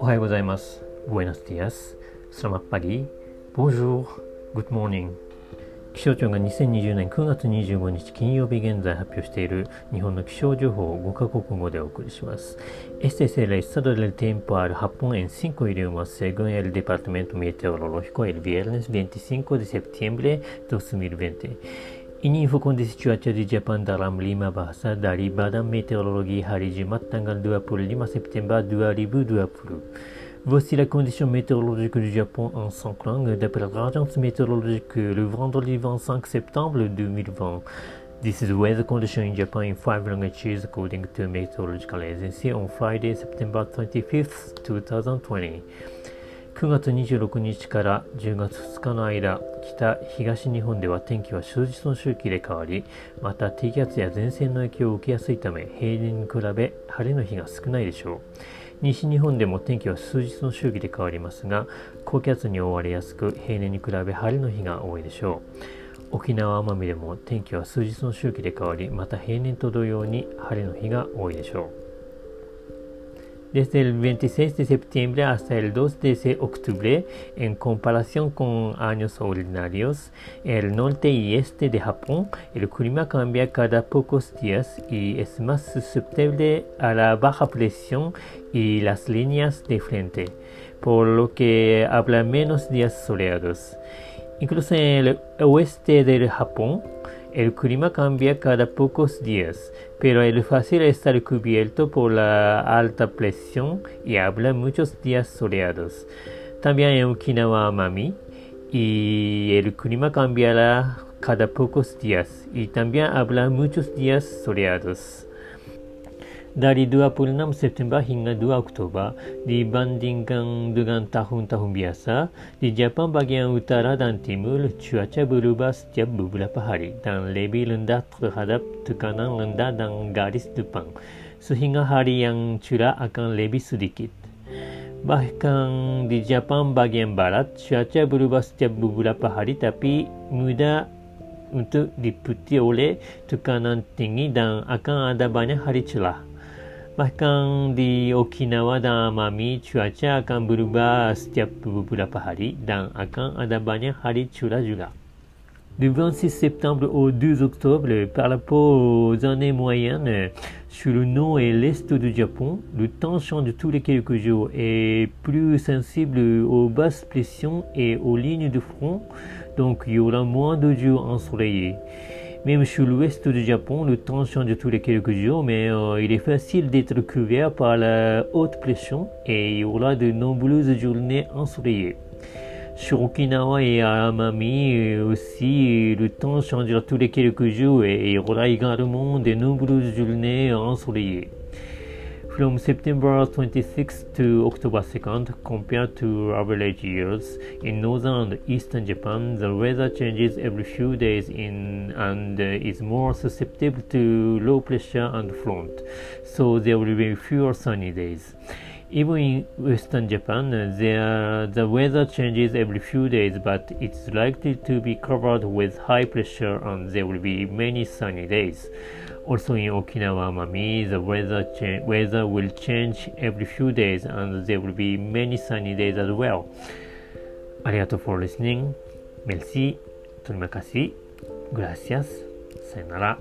おはようございます。Buenos días. Selamat pagi. Bonjour. Good morning. 気象庁が2020年9月25日金曜日現在発表している日本の気象情報を5カ国語でお送りします。Este es el estado del tiempo al Japón en cinco idiomas según el Departamento Meteorológico el viernes 25 de septiembre 2020. Ini info kondisi cuaca di Jepang dalam lima bahasa dari Badan Meteorologi Hari Jumat tanggal 25 September 2020. Voici la condition météorologique du Japon en 5 langues d'après l'agence météorologique le vendredi 25 septembre 2020. This is the weather condition in Japan in five languages according to Meteorological Agency on Friday, September 25th, 2020. 9月26日から10月2日の間、北、東日本では天気は数日の周期で変わり、また低気圧や前線の影響を受けやすいため、平年に比べ晴れの日が少ないでしょう。西日本でも天気は数日の周期で変わりますが高気圧に覆われやすく平年に比べ晴れの日が多いでしょう沖縄奄美でも天気は数日の周期で変わりまた平年と同様に晴れの日が多いでしょう desde el 26 de septiembre hasta el 2 de octubre, en comparación con años ordinarios, el norte y este de Japón, el clima cambia cada pocos días y es más susceptible a la baja presión y las líneas de frente, por lo que habla menos días soleados. Incluso en el oeste del Japón, el clima cambia cada pocos días, pero es fácil estar cubierto por la alta presión y habla muchos días soleados. También en Okinawa Amami, y el clima cambiará cada pocos días y también habla muchos días soleados. Dari 26 September hingga 2 Oktober dibandingkan dengan tahun-tahun biasa, di Jepang bagian utara dan timur cuaca berubah setiap beberapa hari dan lebih rendah terhadap tekanan rendah dan garis depan, sehingga hari yang cerah akan lebih sedikit. Bahkan di Jepang bagian barat, cuaca berubah setiap beberapa hari tapi mudah untuk diputi oleh tekanan tinggi dan akan ada banyak hari cerah. Du 26 septembre au 2 octobre, par rapport aux années moyennes, sur le nord et l'est du Japon, le temps change tous les quelques jours et plus sensible aux basses pressions et aux lignes de front, donc il y aura moins de jours ensoleillés. Même sur l'ouest du Japon, le temps change tous les quelques jours, mais euh, il est facile d'être couvert par la haute pression et il y aura de nombreuses journées ensoleillées. Sur Okinawa et à Amami euh, aussi, le temps changera tous les quelques jours et il y aura également de nombreuses journées ensoleillées. From September 26th to October 2nd, compared to average years, in northern and eastern Japan, the weather changes every few days in and uh, is more susceptible to low pressure and front, so there will be fewer sunny days. Even in western Japan, there, the weather changes every few days, but it's likely to be covered with high pressure and there will be many sunny days. Also in Okinawa, Amami, the weather, cha- weather will change every few days and there will be many sunny days as well. ありがとう for listening. Merci. Terima kasih. Gracias. さよなら。